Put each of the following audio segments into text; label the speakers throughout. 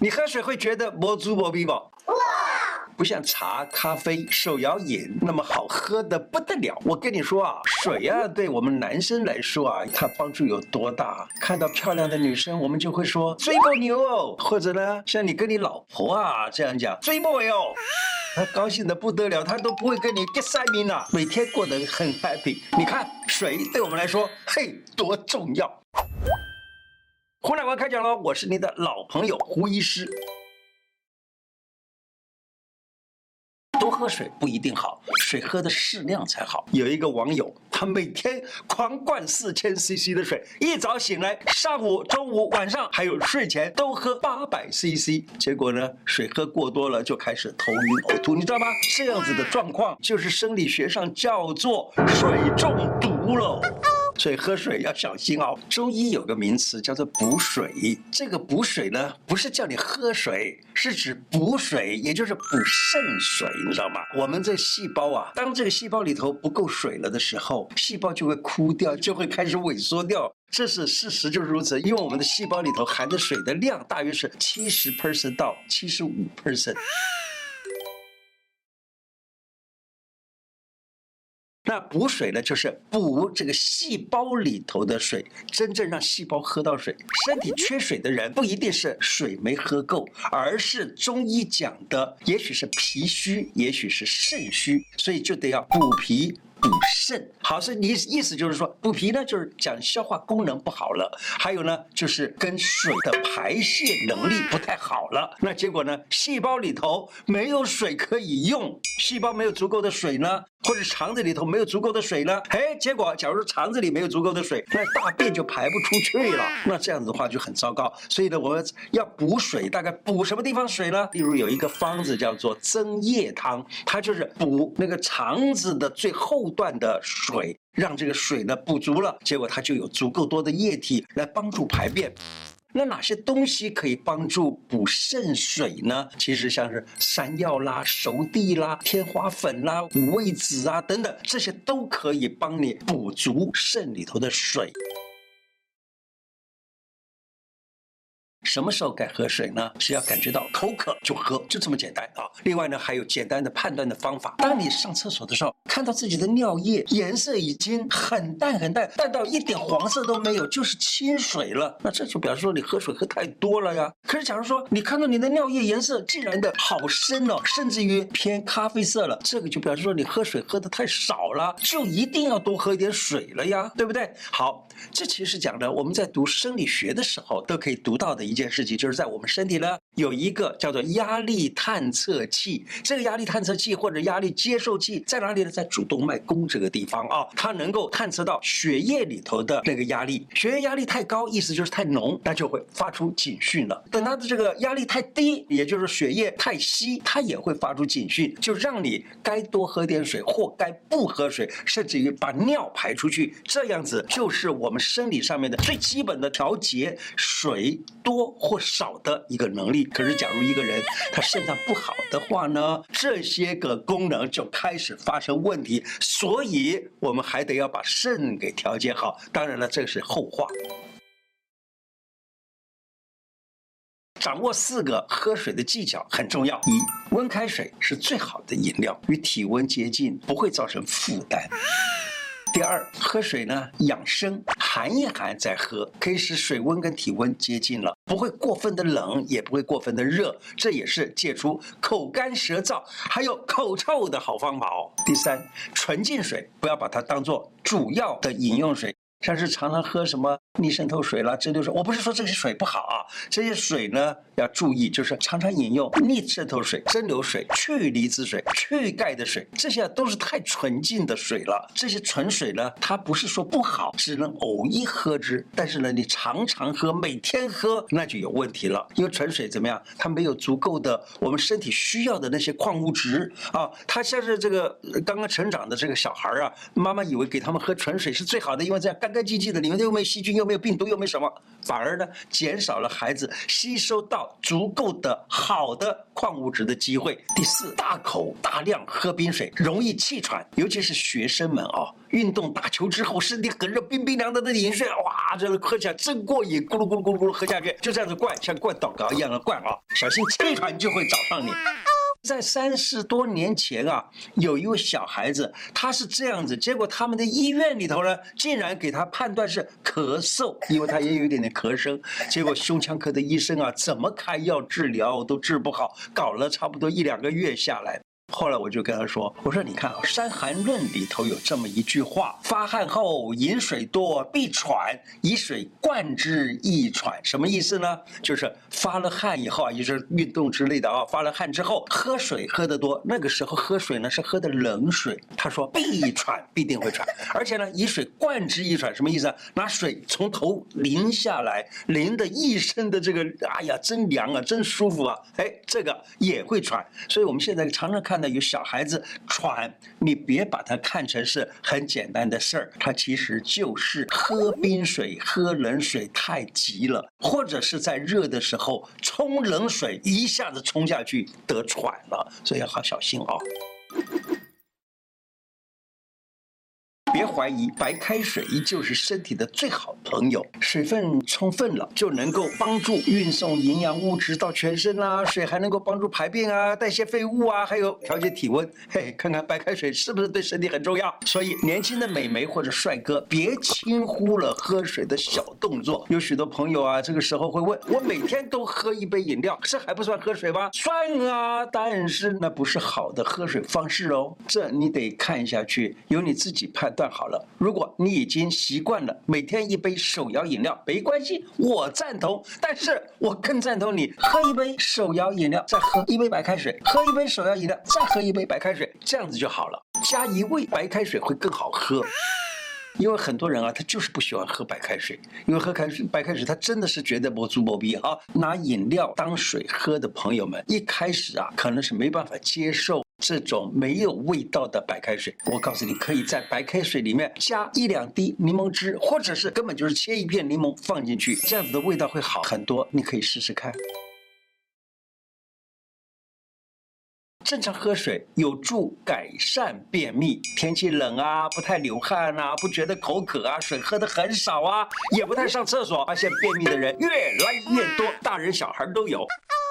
Speaker 1: 你喝水会觉得没滋没味吗？不像茶、咖啡、手摇饮那么好喝的不得了。我跟你说啊，水啊，对我们男生来说啊，它帮助有多大？看到漂亮的女生，我们就会说追波牛哦，或者呢，像你跟你老婆啊这样讲追波哟，她高兴的不得了，她都不会跟你 get 晒命了，每天过得很 happy。你看水对我们来说，嘿，多重要！胡乃文开讲喽，我是你的老朋友胡医师。多喝水不一定好，水喝的适量才好。有一个网友，他每天狂灌四千 CC 的水，一早醒来，上午、中午、晚上还有睡前都喝八百 CC，结果呢，水喝过多了就开始头晕呕吐，你知道吗？这样子的状况就是生理学上叫做水中毒了。所以喝水要小心哦。中医有个名词叫做补水，这个补水呢，不是叫你喝水，是指补水，也就是补肾水，你知道吗？我们这细胞啊，当这个细胞里头不够水了的时候，细胞就会枯掉，就会开始萎缩掉。这是事实，就是如此。因为我们的细胞里头含的水的量大约是七十 percent 到七十五 percent。那补水呢，就是补这个细胞里头的水，真正让细胞喝到水。身体缺水的人不一定是水没喝够，而是中医讲的，也许是脾虚，也许是肾虚，所以就得要补脾。补肾，好，是你意思就是说补脾呢，就是讲消化功能不好了，还有呢，就是跟水的排泄能力不太好了。那结果呢，细胞里头没有水可以用，细胞没有足够的水呢，或者肠子里头没有足够的水呢，哎，结果假如说肠子里没有足够的水，那大便就排不出去了，那这样子的话就很糟糕。所以呢，我们要补水，大概补什么地方水呢？例如有一个方子叫做增液汤，它就是补那个肠子的最后。段的水，让这个水呢补足了，结果它就有足够多的液体来帮助排便。那哪些东西可以帮助补肾水呢？其实像是山药啦、熟地啦、天花粉啦、五味子啊等等，这些都可以帮你补足肾里头的水。什么时候该喝水呢？是要感觉到口渴就喝，就这么简单啊！另外呢，还有简单的判断的方法。当你上厕所的时候，看到自己的尿液颜色已经很淡很淡，淡到一点黄色都没有，就是清水了，那这就表示说你喝水喝太多了呀。可是假如说你看到你的尿液颜色竟然的好深哦，甚至于偏咖啡色了，这个就表示说你喝水喝的太少了，就一定要多喝一点水了呀，对不对？好，这其实讲的我们在读生理学的时候都可以读到的一。件事情就是在我们身体呢，有一个叫做压力探测器。这个压力探测器或者压力接受器在哪里呢？在主动脉弓这个地方啊，它能够探测到血液里头的那个压力。血液压力太高，意思就是太浓，那就会发出警讯了。等它的这个压力太低，也就是血液太稀，它也会发出警讯，就让你该多喝点水或该不喝水，甚至于把尿排出去。这样子就是我们生理上面的最基本的调节水多或少的一个能力，可是假如一个人 他肾脏不好的话呢，这些个功能就开始发生问题，所以我们还得要把肾给调节好。当然了，这是后话。掌握四个喝水的技巧很重要。一，温开水是最好的饮料，与体温接近，不会造成负担。第二，喝水呢养生，寒一寒再喝，可以使水温跟体温接近了，不会过分的冷，也不会过分的热，这也是戒除口干舌燥还有口臭的好方法哦。第三，纯净水不要把它当做主要的饮用水。像是常常喝什么逆渗透水啦、蒸馏水，我不是说这些水不好啊，这些水呢要注意，就是常常饮用逆渗透水、蒸馏水、去离子水、去钙的水，这些都是太纯净的水了。这些纯水呢，它不是说不好，只能偶一喝之。但是呢，你常常喝，每天喝，那就有问题了。因为纯水怎么样？它没有足够的我们身体需要的那些矿物质啊。它像是这个刚刚成长的这个小孩啊，妈妈以为给他们喝纯水是最好的，因为这样钙干干净净的，里面又没有细菌，又没有病毒，又没什么，反而呢，减少了孩子吸收到足够的好的矿物质的机会。第四，大口大量喝冰水，容易气喘，尤其是学生们啊、运动打球之后，身体很热，冰冰凉的的饮水，哇。这个喝起来真过瘾，咕噜咕噜咕噜咕噜喝下去，就这样子灌，像灌祷告一样的灌啊，小心气喘就会找上你。在三十多年前啊，有一位小孩子，他是这样子，结果他们的医院里头呢，竟然给他判断是咳嗽，因为他也有一点点咳声，结果胸腔科的医生啊，怎么开药治疗都治不好，搞了差不多一两个月下来。后来我就跟他说：“我说你看啊，《伤寒论》里头有这么一句话：发汗后饮水多必喘，以水灌之亦喘。什么意思呢？就是发了汗以后啊，也就是运动之类的啊，发了汗之后喝水喝得多，那个时候喝水呢是喝的冷水。他说必喘，必定会喘。而且呢，以水灌之亦喘，什么意思啊？拿水从头淋下来，淋得一身的这个，哎呀，真凉啊，真舒服啊！哎，这个也会喘。所以我们现在常常看到。有小孩子喘，你别把它看成是很简单的事儿，它其实就是喝冰水、喝冷水太急了，或者是在热的时候冲冷水一下子冲下去得喘了，所以要好小心哦。别怀疑，白开水依旧是身体的最好朋友。水分充分了，就能够帮助运送营养物质到全身啦。水还能够帮助排便啊，代谢废物啊，还有调节体温。嘿，看看白开水是不是对身体很重要？所以，年轻的美眉或者帅哥，别轻忽了喝水的小动作。有许多朋友啊，这个时候会问：我每天都喝一杯饮料，这还不算喝水吗？算啊，但是那不是好的喝水方式哦。这你得看下去，由你自己判断。好了，如果你已经习惯了每天一杯手摇饮料，没关系，我赞同。但是我更赞同你喝一杯手摇饮料，再喝一杯白开水，喝一杯手摇饮料，再喝一杯白开水，这样子就好了。加一味白开水会更好喝，因为很多人啊，他就是不喜欢喝白开水，因为喝开水白开水，他真的是觉得没滋没味啊。拿饮料当水喝的朋友们，一开始啊，可能是没办法接受。这种没有味道的白开水，我告诉你，可以在白开水里面加一两滴柠檬汁，或者是根本就是切一片柠檬放进去，这样子的味道会好很多。你可以试试看。正常喝水有助改善便秘，天气冷啊，不太流汗啊，不觉得口渴啊，水喝的很少啊，也不太上厕所，发现便秘的人越来越多，大人小孩都有。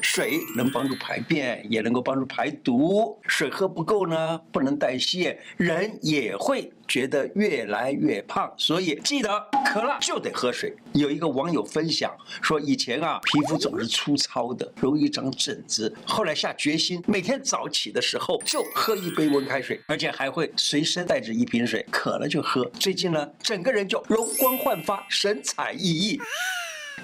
Speaker 1: 水能帮助排便，也能够帮助排毒。水喝不够呢，不能代谢，人也会觉得越来越胖。所以记得渴了就得喝水。有一个网友分享说，以前啊皮肤总是粗糙的，容易长疹子。后来下决心，每天早起的时候就喝一杯温开水，而且还会随身带着一瓶水，渴了就喝。最近呢，整个人就容光焕发，神采奕奕。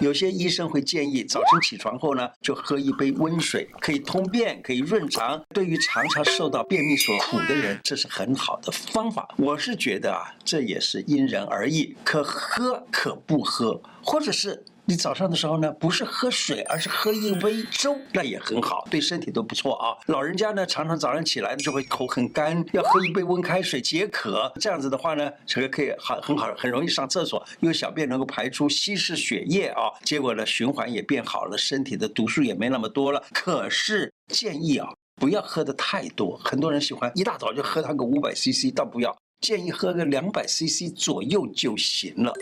Speaker 1: 有些医生会建议早晨起床后呢，就喝一杯温水，可以通便，可以润肠。对于常常受到便秘所苦的人，这是很好的方法。我是觉得啊，这也是因人而异，可喝可不喝，或者是。你早上的时候呢，不是喝水，而是喝一杯粥，那也很好，对身体都不错啊。老人家呢，常常早上起来就会口很干，要喝一杯温开水解渴。这样子的话呢，这个可以很很好，很容易上厕所，因为小便能够排出稀释血液啊，结果呢，循环也变好了，身体的毒素也没那么多了。可是建议啊，不要喝的太多。很多人喜欢一大早就喝它个五百 CC，倒不要，建议喝个两百 CC 左右就行了。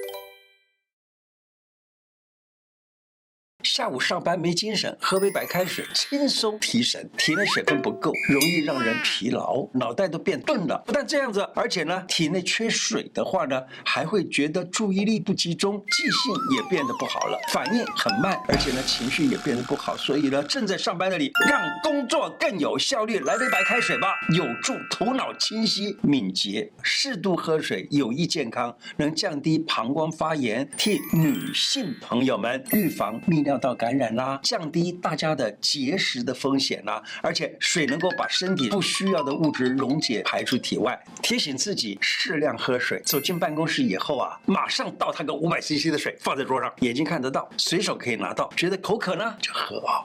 Speaker 1: 下午上班没精神，喝杯白开水轻松提神。体内水分不够，容易让人疲劳，脑袋都变钝了。不但这样子，而且呢，体内缺水的话呢，还会觉得注意力不集中，记性也变得不好了，反应很慢，而且呢，情绪也变得不好。所以呢，正在上班的你，让工作更有效率，来杯白开水吧，有助头脑清晰敏捷。适度喝水有益健康，能降低膀胱发炎，替女性朋友们预防泌尿。到感染啦，降低大家的结石的风险啦，而且水能够把身体不需要的物质溶解排出体外。提醒自己适量喝水。走进办公室以后啊，马上倒他个五百 CC 的水放在桌上，眼睛看得到，随手可以拿到。觉得口渴呢，就喝啊。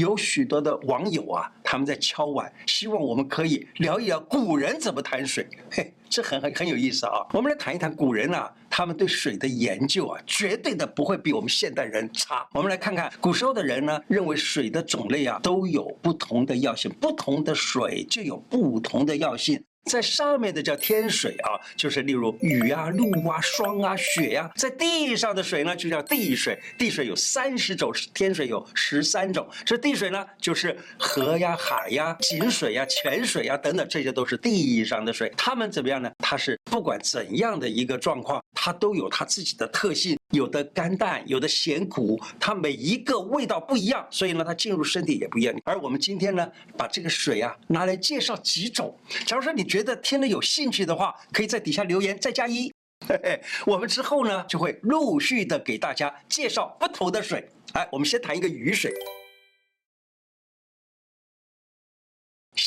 Speaker 1: 有许多的网友啊，他们在敲碗，希望我们可以聊一聊古人怎么谈水。嘿，这很很很有意思啊。我们来谈一谈古人啊。他们对水的研究啊，绝对的不会比我们现代人差。我们来看看古时候的人呢，认为水的种类啊都有不同的药性，不同的水就有不同的药性。在上面的叫天水啊，就是例如雨啊、露啊、霜啊、雪呀、在地上的水呢，就叫地水。地水有三十种，天水有十三种。这地水呢，就是河呀、海呀、井水呀、泉水呀等等，这些都是地上的水。它们怎么样呢？它是不管怎样的一个状况，它都有它自己的特性，有的甘淡，有的咸苦，它每一个味道不一样，所以呢，它进入身体也不一样。而我们今天呢，把这个水啊拿来介绍几种。假如说你觉得听了有兴趣的话，可以在底下留言再加一。嘿嘿，我们之后呢就会陆续的给大家介绍不同的水。哎，我们先谈一个雨水。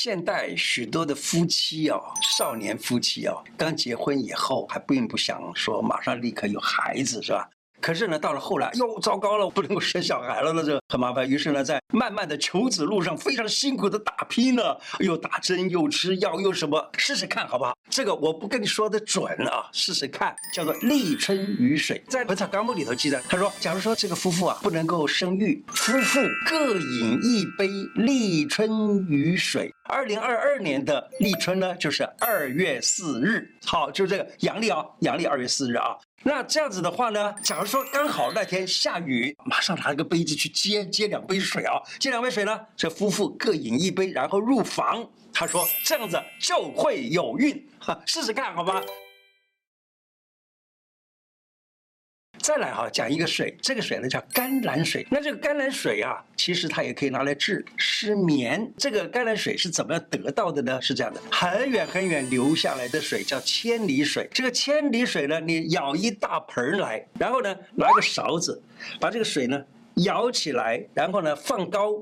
Speaker 1: 现代许多的夫妻哦，少年夫妻哦，刚结婚以后还并不想说马上立刻有孩子，是吧？可是呢，到了后来，哟，糟糕了，不能够生小孩了，那就很麻烦。于是呢，在漫漫的求子路上，非常辛苦的打拼呢，又打针，又吃药，又什么，试试看好不好？这个我不跟你说的准啊，试试看，叫做立春雨水。在《本草纲目》里头记载，他说，假如说这个夫妇啊不能够生育，夫妇各饮一杯立春雨水。二零二二年的立春呢，就是二月四日。好，就是这个阳历啊，阳历二月四日啊。那这样子的话呢，假如说刚好那天下雨，马上拿一个杯子去接接两杯水啊，接两杯水呢，这夫妇各饮一杯，然后入房。他说这样子就会有孕，哈，试试看好吗？再来哈，讲一个水，这个水呢叫甘蓝水。那这个甘蓝水啊，其实它也可以拿来治失眠。这个甘蓝水是怎么得到的呢？是这样的，很远很远流下来的水叫千里水。这个千里水呢，你舀一大盆来，然后呢拿个勺子，把这个水呢舀起来，然后呢放高。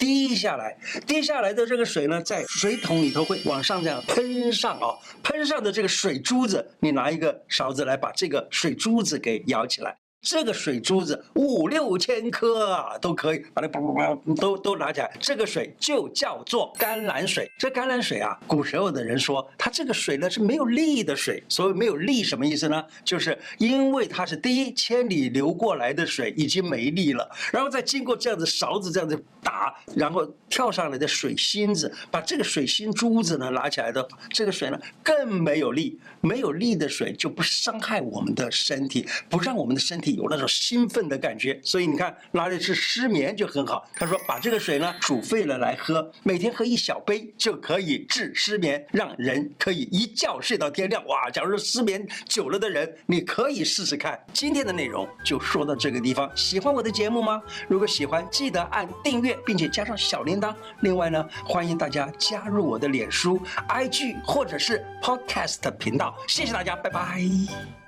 Speaker 1: 滴下来，滴下来的这个水呢，在水桶里头会往上这样喷上啊，喷上的这个水珠子，你拿一个勺子来把这个水珠子给舀起来。这个水珠子五六千颗啊，都可以把它叭叭叭都都拿起来。这个水就叫做甘蓝水。这甘蓝水啊，古时候的人说，它这个水呢是没有力的水。所谓没有力什么意思呢？就是因为它是第一千里流过来的水已经没力了，然后再经过这样子勺子这样子打，然后跳上来的水芯子，把这个水芯珠子呢拿起来的，这个水呢更没有力。没有力的水就不伤害我们的身体，不让我们的身体。有那种兴奋的感觉，所以你看，拿来治失眠就很好。他说，把这个水呢煮沸了来喝，每天喝一小杯就可以治失眠，让人可以一觉睡到天亮。哇，假如失眠久了的人，你可以试试看。今天的内容就说到这个地方。喜欢我的节目吗？如果喜欢，记得按订阅，并且加上小铃铛。另外呢，欢迎大家加入我的脸书、IG 或者是 Podcast 频道。谢谢大家，拜拜。